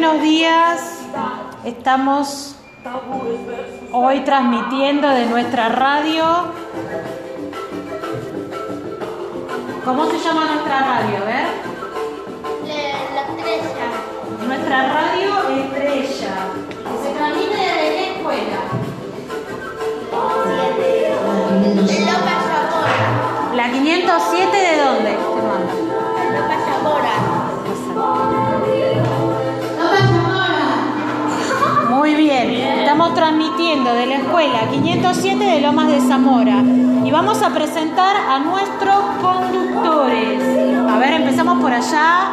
Buenos días, estamos hoy transmitiendo de nuestra radio. ¿Cómo se llama nuestra radio? A ver. La estrella. Nuestra radio estrella. Se transmite desde qué escuela? La 507 estamos transmitiendo de la escuela 507 de Lomas de Zamora y vamos a presentar a nuestros conductores. A ver, empezamos por allá.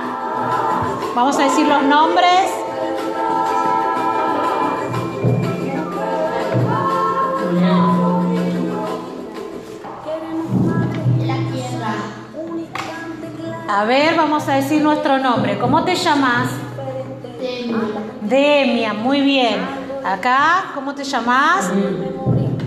Vamos a decir los nombres. A ver, vamos a decir nuestro nombre. ¿Cómo te llamas? Demia, muy bien. Acá, ¿cómo te llamas?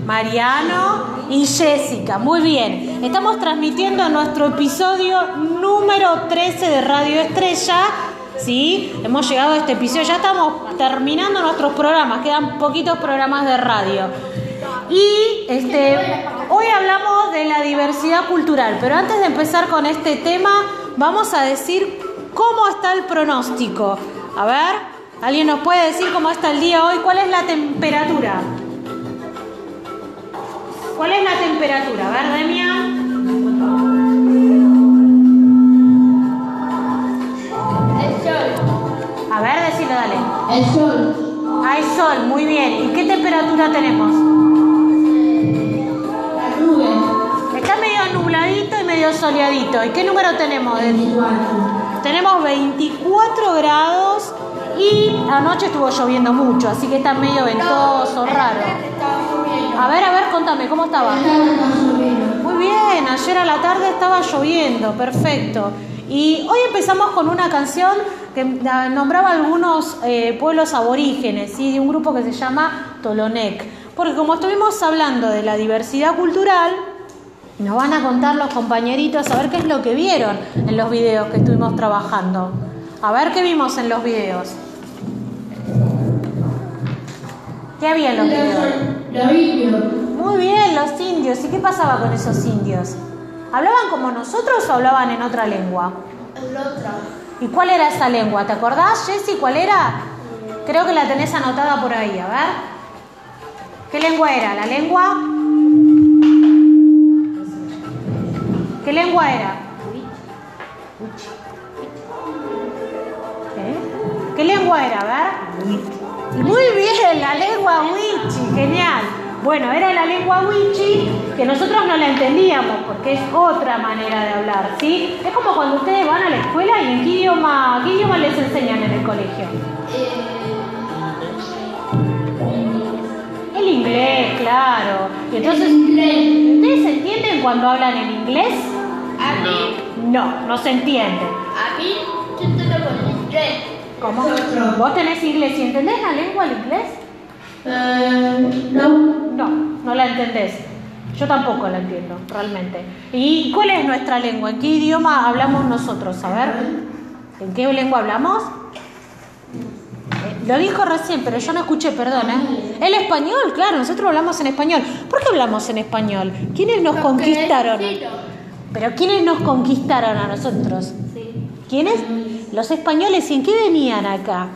Mariano y Jessica, muy bien. Estamos transmitiendo nuestro episodio número 13 de Radio Estrella. ¿Sí? Hemos llegado a este episodio, ya estamos terminando nuestros programas, quedan poquitos programas de radio. Y este, hoy hablamos de la diversidad cultural, pero antes de empezar con este tema, vamos a decir cómo está el pronóstico. A ver, ¿alguien nos puede decir cómo está el día hoy? ¿Cuál es la temperatura? ¿Cuál es la temperatura? A ver, Demian. El sol. A ver, decilo, dale. El sol. Hay sol, muy bien. ¿Y qué temperatura tenemos? La nube. Está medio nubladito y medio soleadito. ¿Y qué número tenemos? de- Tenemos 24 grados y anoche estuvo lloviendo mucho, así que está medio ventoso, raro. A ver, a ver, contame, ¿cómo estaba? Muy bien, ayer a la tarde estaba lloviendo, perfecto. Y hoy empezamos con una canción que nombraba algunos eh, pueblos aborígenes, ¿sí? de un grupo que se llama Tolonec. Porque como estuvimos hablando de la diversidad cultural, nos van a contar los compañeritos a ver qué es lo que vieron en los videos que estuvimos trabajando. A ver qué vimos en los videos. ¿Qué había en los videos? Los indios. Muy bien, los indios. ¿Y qué pasaba con esos indios? ¿Hablaban como nosotros o hablaban en otra lengua? El otro. ¿Y cuál era esa lengua? ¿Te acordás, Jessy? ¿Cuál era? Creo que la tenés anotada por ahí, a ver. ¿Qué lengua era? ¿La lengua? ¿Qué lengua era? ¿Qué? ¿Qué lengua era? A ver. Muy bien, la lengua wichi, genial. Bueno, era la lengua wichi que nosotros no la entendíamos porque es otra manera de hablar, ¿sí? Es como cuando ustedes van a la escuela y en qué idioma, qué idioma les enseñan en el colegio. El inglés, claro. Y entonces, ¿ustedes entienden cuando hablan en inglés? A mí, No, no se entiende. a mí, yo tengo inglés. ¿Cómo? ¿Vos tenés inglés y entendés la lengua el inglés? Eh, no. No, no la entendés. Yo tampoco la entiendo, realmente. ¿Y cuál es nuestra lengua? ¿En qué idioma hablamos nosotros? A ver, ¿en qué lengua hablamos? Eh, Lo dijo recién, pero yo no escuché, perdón. ¿eh? El español, claro, nosotros hablamos en español. ¿Por qué hablamos en español? ¿Quiénes nos conquistaron? Pero ¿quiénes nos conquistaron a nosotros? ¿Quiénes? Los españoles. ¿Y en qué venían acá?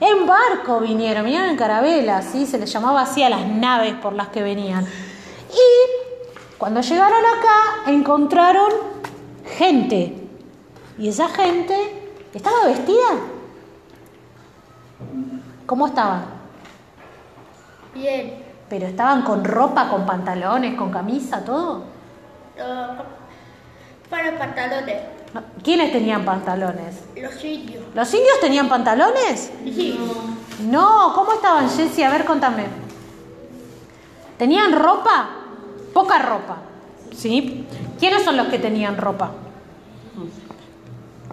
En barco vinieron, vinieron en carabela, ¿sí? Se les llamaba así a las naves por las que venían. Y cuando llegaron acá encontraron gente. Y esa gente estaba vestida. ¿Cómo estaban? Bien. Pero estaban con ropa, con pantalones, con camisa, todo. Los para pantalones. ¿Quiénes tenían pantalones? Los indios. ¿Los indios tenían pantalones? Sí. No, ¿cómo estaban, Jessy? A ver, contame. ¿Tenían ropa? Poca ropa. ¿Sí? ¿Quiénes son los que tenían ropa?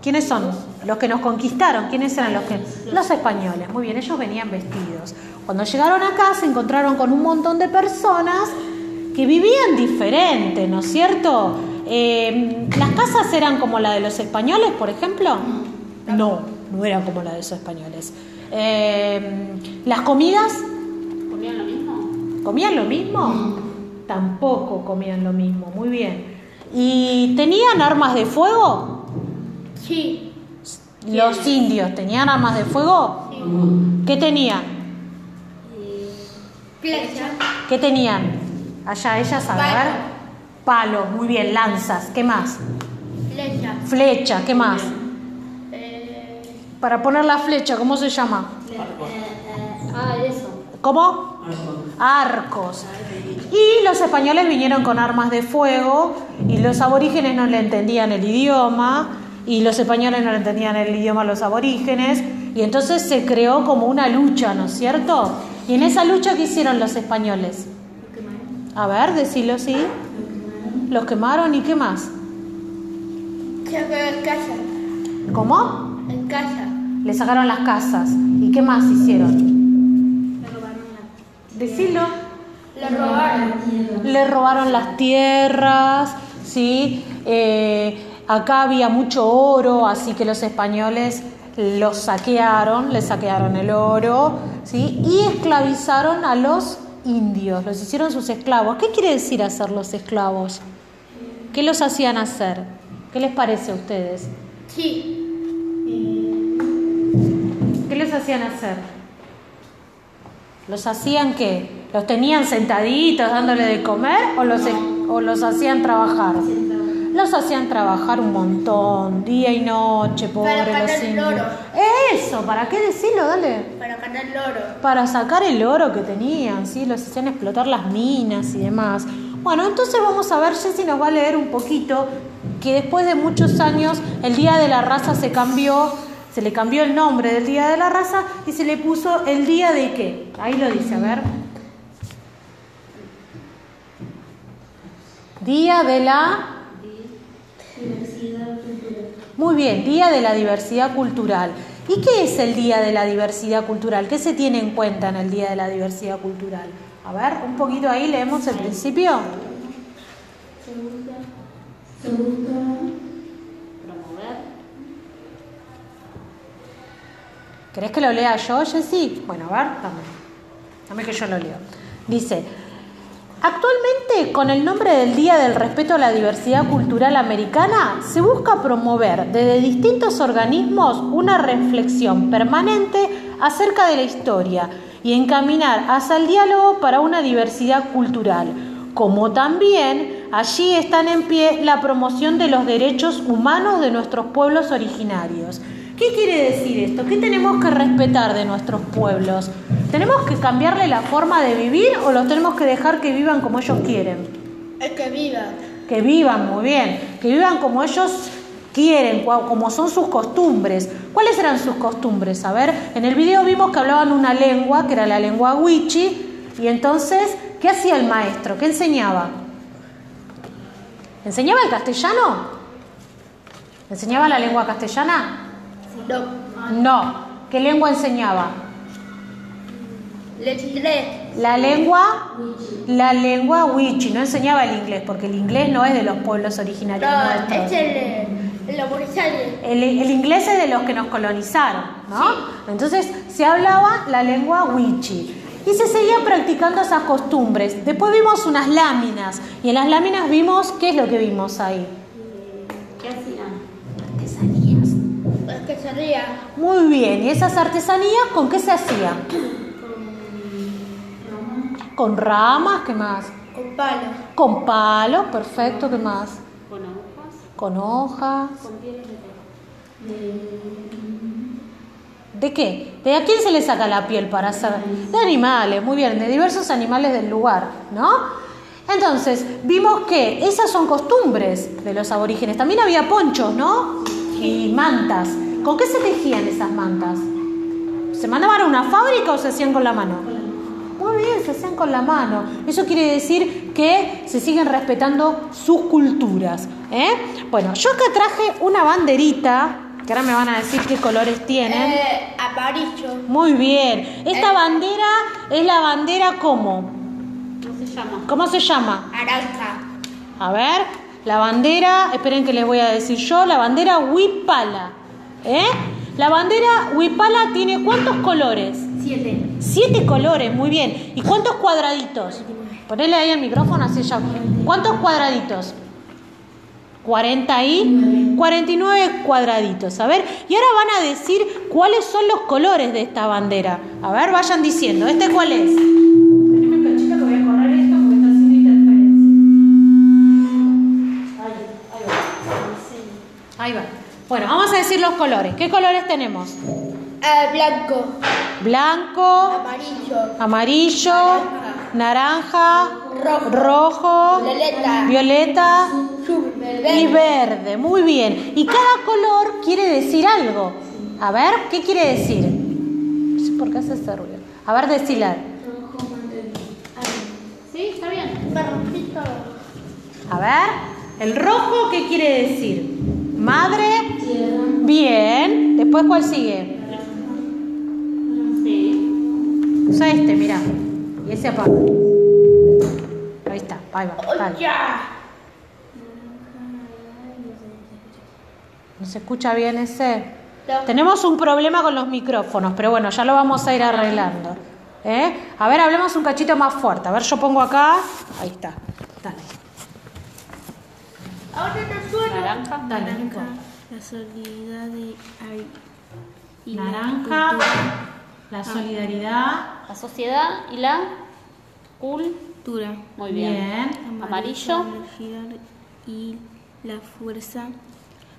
¿Quiénes son? Los que nos conquistaron. ¿Quiénes eran los que? Los españoles. Muy bien, ellos venían vestidos. Cuando llegaron acá se encontraron con un montón de personas que vivían diferente, ¿no es cierto? Eh, ¿Las casas eran como la de los españoles, por ejemplo? No, no eran como la de los españoles. Eh, ¿Las comidas? ¿Comían lo mismo? ¿Comían lo mismo? Tampoco comían lo mismo, muy bien. ¿Y tenían armas de fuego? Sí. Los indios tenían armas de fuego. Sí. ¿Qué tenían? Flecha. ¿Qué tenían? Allá ellas a ver. Palos, muy bien, lanzas, ¿qué más? Flecha. Flecha, ¿qué más? Eh, Para poner la flecha, ¿cómo se llama? Ah, eso. ¿Cómo? Arcos. Y los españoles vinieron con armas de fuego y los aborígenes no le entendían el idioma y los españoles no le entendían el idioma a los aborígenes y entonces se creó como una lucha, ¿no es cierto? Y en esa lucha, ¿qué hicieron los españoles? A ver, decilo, sí. Los quemaron y qué más. se quedó en casa. ¿Cómo? En casa. Le sacaron las casas. ¿Y qué más hicieron? Decilo. Lo robaron. Le robaron las tierras, ¿sí? Eh, acá había mucho oro, así que los españoles los saquearon, le saquearon el oro, ¿sí? Y esclavizaron a los indios, los hicieron sus esclavos. ¿Qué quiere decir hacer los esclavos? ¿Qué los hacían hacer? ¿Qué les parece a ustedes? Sí. ¿Qué les hacían hacer? ¿Los hacían qué? ¿Los tenían sentaditos dándole de comer o los, o los hacían trabajar? Los hacían trabajar un montón, día y noche, pobre Para los ganar el indios. oro. Eso, ¿para qué decirlo? Dale. Para ganar el oro. Para sacar el oro que tenían, ¿sí? Los hacían explotar las minas y demás. Bueno, entonces vamos a ver, Jessy nos va a leer un poquito que después de muchos años el Día de la Raza se cambió, se le cambió el nombre del Día de la Raza y se le puso el Día de qué. Ahí lo dice, a ver. Día de la... Muy bien, Día de la Diversidad Cultural. ¿Y qué es el Día de la Diversidad Cultural? ¿Qué se tiene en cuenta en el Día de la Diversidad Cultural? A ver, un poquito ahí leemos el principio. Promover. ¿Querés que lo lea yo, Jessy? Bueno, a ver, dame. Dame que yo lo leo. Dice, actualmente con el nombre del Día del Respeto a la Diversidad Cultural Americana, se busca promover desde distintos organismos una reflexión permanente acerca de la historia y encaminar hacia el diálogo para una diversidad cultural, como también allí están en pie la promoción de los derechos humanos de nuestros pueblos originarios. ¿Qué quiere decir esto? ¿Qué tenemos que respetar de nuestros pueblos? ¿Tenemos que cambiarle la forma de vivir o los tenemos que dejar que vivan como ellos quieren? El que viva. Que vivan muy bien, que vivan como ellos quieren, como son sus costumbres. ¿Cuáles eran sus costumbres? A ver, en el video vimos que hablaban una lengua, que era la lengua wichi, y entonces, ¿qué hacía el maestro? ¿Qué enseñaba? ¿Enseñaba el castellano? ¿Enseñaba la lengua castellana? No. ¿Qué lengua enseñaba? La lengua, la lengua wichi, no enseñaba el inglés, porque el inglés no es de los pueblos originarios No, nuestros. es el, el. El, inglés es de los que nos colonizaron, ¿no? Entonces se hablaba la lengua wichi y se seguían practicando esas costumbres. Después vimos unas láminas y en las láminas vimos, ¿qué es lo que vimos ahí? ¿Qué. Muy bien, ¿y esas artesanías con qué se hacían? Con ramas, ¿qué más? Con palo. Con palos, perfecto, ¿qué más? Con hojas. Con hojas. Con pieles de ¿De qué? ¿De a quién se le saca la piel para hacer? De animales, muy bien, de diversos animales del lugar, ¿no? Entonces, vimos que esas son costumbres de los aborígenes. También había ponchos, ¿no? Y mantas. ¿Con qué se tejían esas mantas? ¿Se mandaban a una fábrica o se hacían con la mano? Muy bien, se hacían con la mano. Eso quiere decir que se siguen respetando sus culturas. ¿eh? Bueno, yo acá traje una banderita que ahora me van a decir qué colores tienen. Eh, amarillo. Muy bien. Esta Eh. bandera es la bandera ¿cómo? ¿Cómo se llama? ¿Cómo se llama? Naranja. A ver, la bandera, esperen que les voy a decir yo, la bandera Huipala. ¿Eh? La bandera Huipala tiene cuántos colores? Siete. Siete colores, muy bien. ¿Y cuántos cuadraditos? Ponele ahí el micrófono, así ya. ¿Cuántos cuadraditos? 40 y 49 cuadraditos. A ver, y ahora van a decir cuáles son los colores de esta bandera. A ver, vayan diciendo. ¿Este cuál es? Ahí, va. Ahí va. Bueno, vamos decir los colores. ¿Qué colores tenemos? Eh, blanco. Blanco, Amarillo. amarillo, naranja, Rojo. rojo, Violeta. violeta Azul. y verde. Muy bien. Y cada color quiere decir algo. A ver, ¿qué quiere decir? No sé por qué hace ese ruido. A ver, decila. Sí, está bien. A ver, el rojo, ¿qué quiere decir? Madre. Bien. Después, ¿cuál sigue? Sí. Usa este, mira. Y ese apaga. Ahí está, ahí va. dale. Ya. ¿No se escucha bien ese? Tenemos un problema con los micrófonos, pero bueno, ya lo vamos a ir arreglando. ¿Eh? A ver, hablemos un cachito más fuerte. A ver, yo pongo acá. Ahí está. Dale. Ahora no suena. Naranja. Dale, Nico. La solidaridad de y la Naranja, cultura. la solidaridad. La sociedad y la cultura. Muy bien. Bien. Amarillo. La energía y la fuerza.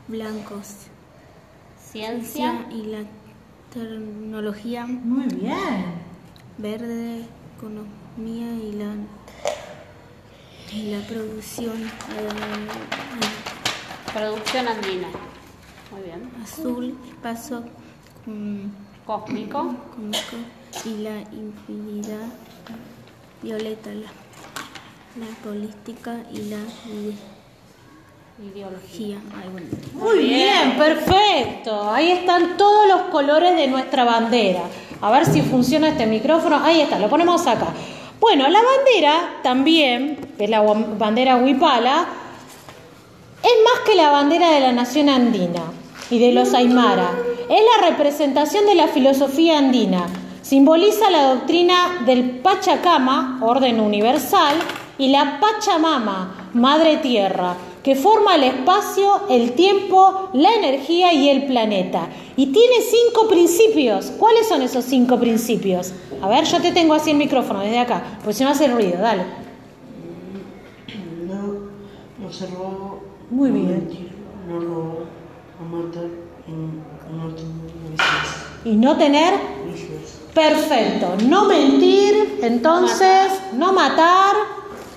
Blancos. Ciencia. y la tecnología. Muy bien. Verde. Economía y la, y la producción. eh, Producción andina. Muy bien. azul. Espacio. Cósmico. cómico y la infinidad violeta la, la política y la Ideología. ideología Ay, bueno. Muy bien, perfecto. Ahí están todos los colores de nuestra bandera. A ver si funciona este micrófono. Ahí está, lo ponemos acá. Bueno, la bandera también, que es la bandera Huipala, es más que la bandera de la nación andina y de los Aymara. Es la representación de la filosofía andina. Simboliza la doctrina del Pachacama, orden universal, y la Pachamama, madre tierra, que forma el espacio, el tiempo, la energía y el planeta. Y tiene cinco principios. ¿Cuáles son esos cinco principios? A ver, yo te tengo así el micrófono desde acá, pues si no hace ruido, dale. No, no vago, Muy no bien. no no y no tener vicios. Y no tener vicios. Perfecto. No mentir, entonces, no matar,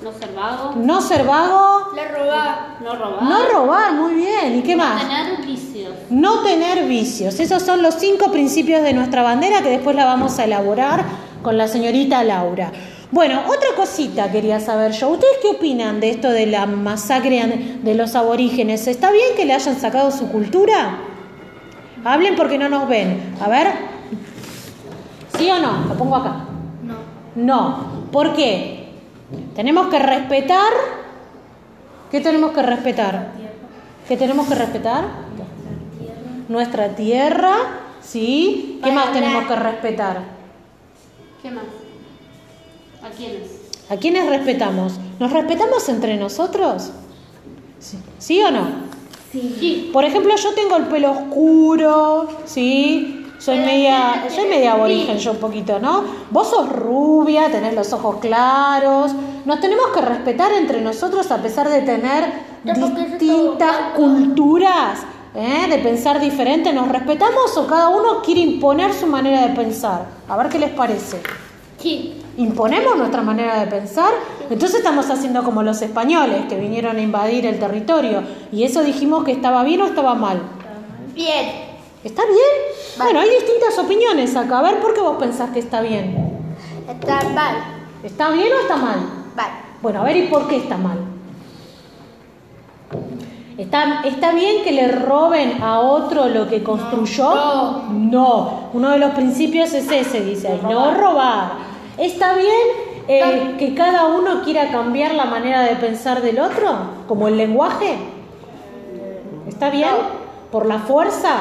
No ser vago. no ser vago, La robaba. No robar. no robar, muy bien. ¿Y qué No más? tener vicios. No tener vicios. Esos son los cinco principios de nuestra bandera que después la vamos a elaborar con la señorita Laura. Bueno, otra cosita quería saber yo. ¿Ustedes qué opinan de esto de la masacre de los aborígenes? ¿Está bien que le hayan sacado su cultura? Hablen porque no nos ven. A ver. ¿Sí o no? Lo pongo acá. no No. ¿Por qué? Tenemos que respetar. ¿Qué tenemos que respetar? ¿Qué tenemos que respetar? Nuestra tierra. ¿Sí? ¿Qué más tenemos que respetar? ¿Qué más? ¿A quiénes? ¿A quiénes respetamos? ¿Nos respetamos entre nosotros? ¿Sí, ¿Sí o no? Sí. Por ejemplo, yo tengo el pelo oscuro, ¿sí? Soy media, soy media aborigen yo un poquito, ¿no? Vos sos rubia, tenés los ojos claros. Nos tenemos que respetar entre nosotros a pesar de tener distintas culturas, ¿eh? de pensar diferente. ¿Nos respetamos o cada uno quiere imponer su manera de pensar? A ver qué les parece. Sí. Imponemos nuestra manera de pensar, entonces estamos haciendo como los españoles que vinieron a invadir el territorio y eso dijimos que estaba bien o estaba mal. Bien. ¿Está bien? Bueno, hay distintas opiniones acá. A ver, ¿por qué vos pensás que está bien? Está mal. ¿Está bien o está mal? Mal. Bueno, a ver, ¿y por qué está mal? ¿Está, ¿Está bien que le roben a otro lo que construyó? No. Uno de los principios es ese, dice no robar. ¿Está bien eh, que cada uno quiera cambiar la manera de pensar del otro? ¿Como el lenguaje? ¿Está bien? ¿Por la fuerza?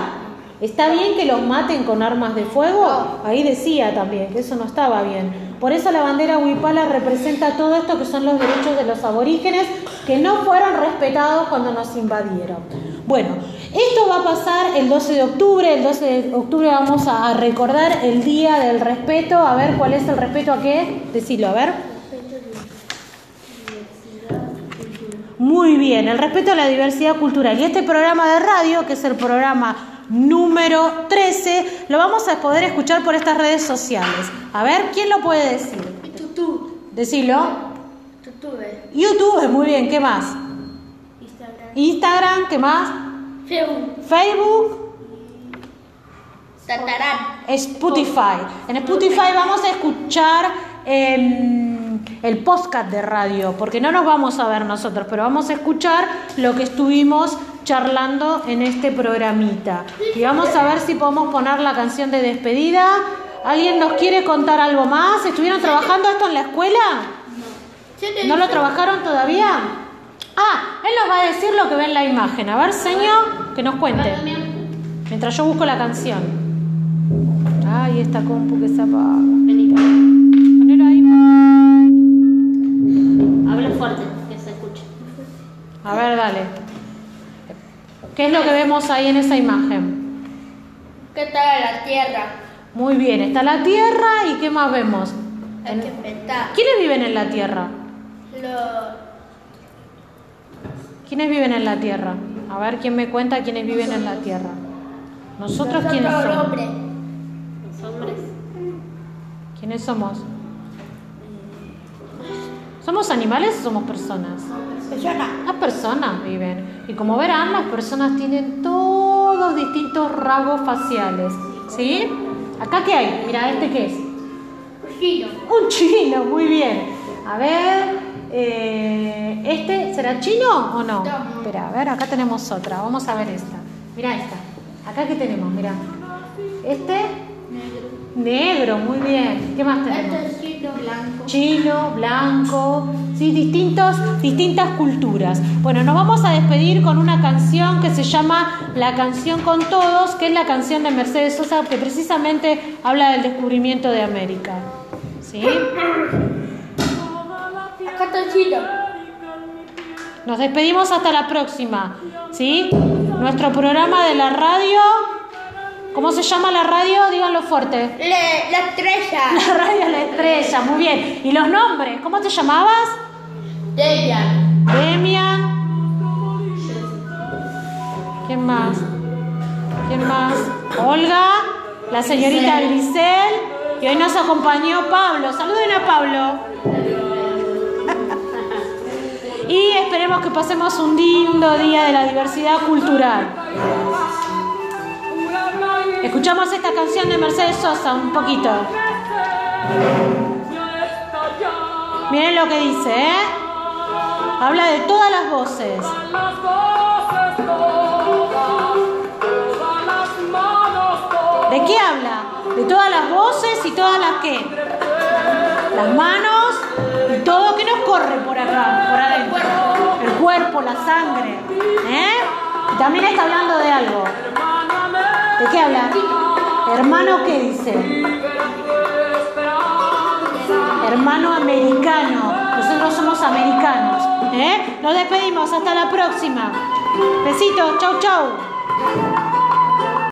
¿Está bien que los maten con armas de fuego? Ahí decía también que eso no estaba bien. Por eso la bandera huipala representa todo esto que son los derechos de los aborígenes que no fueron respetados cuando nos invadieron. Bueno, esto va a pasar el 12 de octubre. El 12 de octubre vamos a a recordar el Día del Respeto. A ver, ¿cuál es el respeto a qué? Decilo, a ver. Muy bien, el respeto a la diversidad cultural. Y este programa de radio, que es el programa número 13, lo vamos a poder escuchar por estas redes sociales. A ver, ¿quién lo puede decir? Tutú. Decilo. Tutube. YouTube, muy bien, ¿qué más? Instagram. Instagram, ¿qué más? Facebook. Facebook, Tatarán. Spotify. En Spotify vamos a escuchar em, el podcast de radio, porque no nos vamos a ver nosotros, pero vamos a escuchar lo que estuvimos charlando en este programita. Y vamos a ver si podemos poner la canción de despedida. ¿Alguien nos quiere contar algo más? ¿Estuvieron trabajando esto en la escuela? ¿No lo trabajaron todavía? Ah, él nos va a decir lo que ve en la imagen. A ver, señor, que nos cuente. Mientras yo busco la canción. Ay, esta compu que se apaga. Ponelo ahí. Habla fuerte, que se escuche. A ver, dale. ¿Qué es lo que vemos ahí en esa imagen? ¿Qué tal la tierra? Muy bien, está la Tierra y ¿qué más vemos? Hay que inventar. ¿Quiénes viven en la Tierra? Lo... ¿Quiénes viven en la Tierra? A ver, ¿quién me cuenta quiénes viven en la Tierra? ¿Nosotros quiénes somos? hombres. Los hombres. ¿Quiénes somos? ¿Somos animales o somos personas? Persona. Las personas viven. Y como verán, las personas tienen todos distintos rasgos faciales. ¿Sí? ¿Acá qué hay? Mira, ¿este qué es? Chino. Un chino, muy bien. A ver, eh, ¿este será chino o no? No. Espera, a ver, acá tenemos otra. Vamos a ver esta. Mira esta. Acá qué tenemos, mira. Este, negro, muy bien. ¿Qué más tenemos? Esto es chino blanco. chino, blanco, sí, distintos, distintas culturas. Bueno, nos vamos a despedir con una canción que se llama La canción con todos, que es la canción de Mercedes Sosa que precisamente habla del descubrimiento de América. ¿Sí? Nos despedimos hasta la próxima. ¿Sí? Nuestro programa de la radio. ¿Cómo se llama la radio? Díganlo fuerte. Le- la estrella. La radio La Estrella, muy bien. ¿Y los nombres? ¿Cómo te llamabas? Debian. Demian. ¿Quién más? ¿Quién más? Olga, la señorita Grisel. Y hoy nos acompañó Pablo. Saluden a Pablo. Y esperemos que pasemos un lindo día de la diversidad cultural. Escuchamos esta canción de Mercedes Sosa un poquito. Miren lo que dice, ¿eh? Habla de todas las voces. ¿De qué habla? De todas las voces y todas las qué. Las manos todo que nos corre por acá, por adentro. El cuerpo, la sangre. ¿Eh? También está hablando de algo. ¿De qué habla? Hermano, ¿qué dice? Hermano americano. Nosotros somos americanos. ¿Eh? Nos despedimos. Hasta la próxima. Besitos. Chau, chau.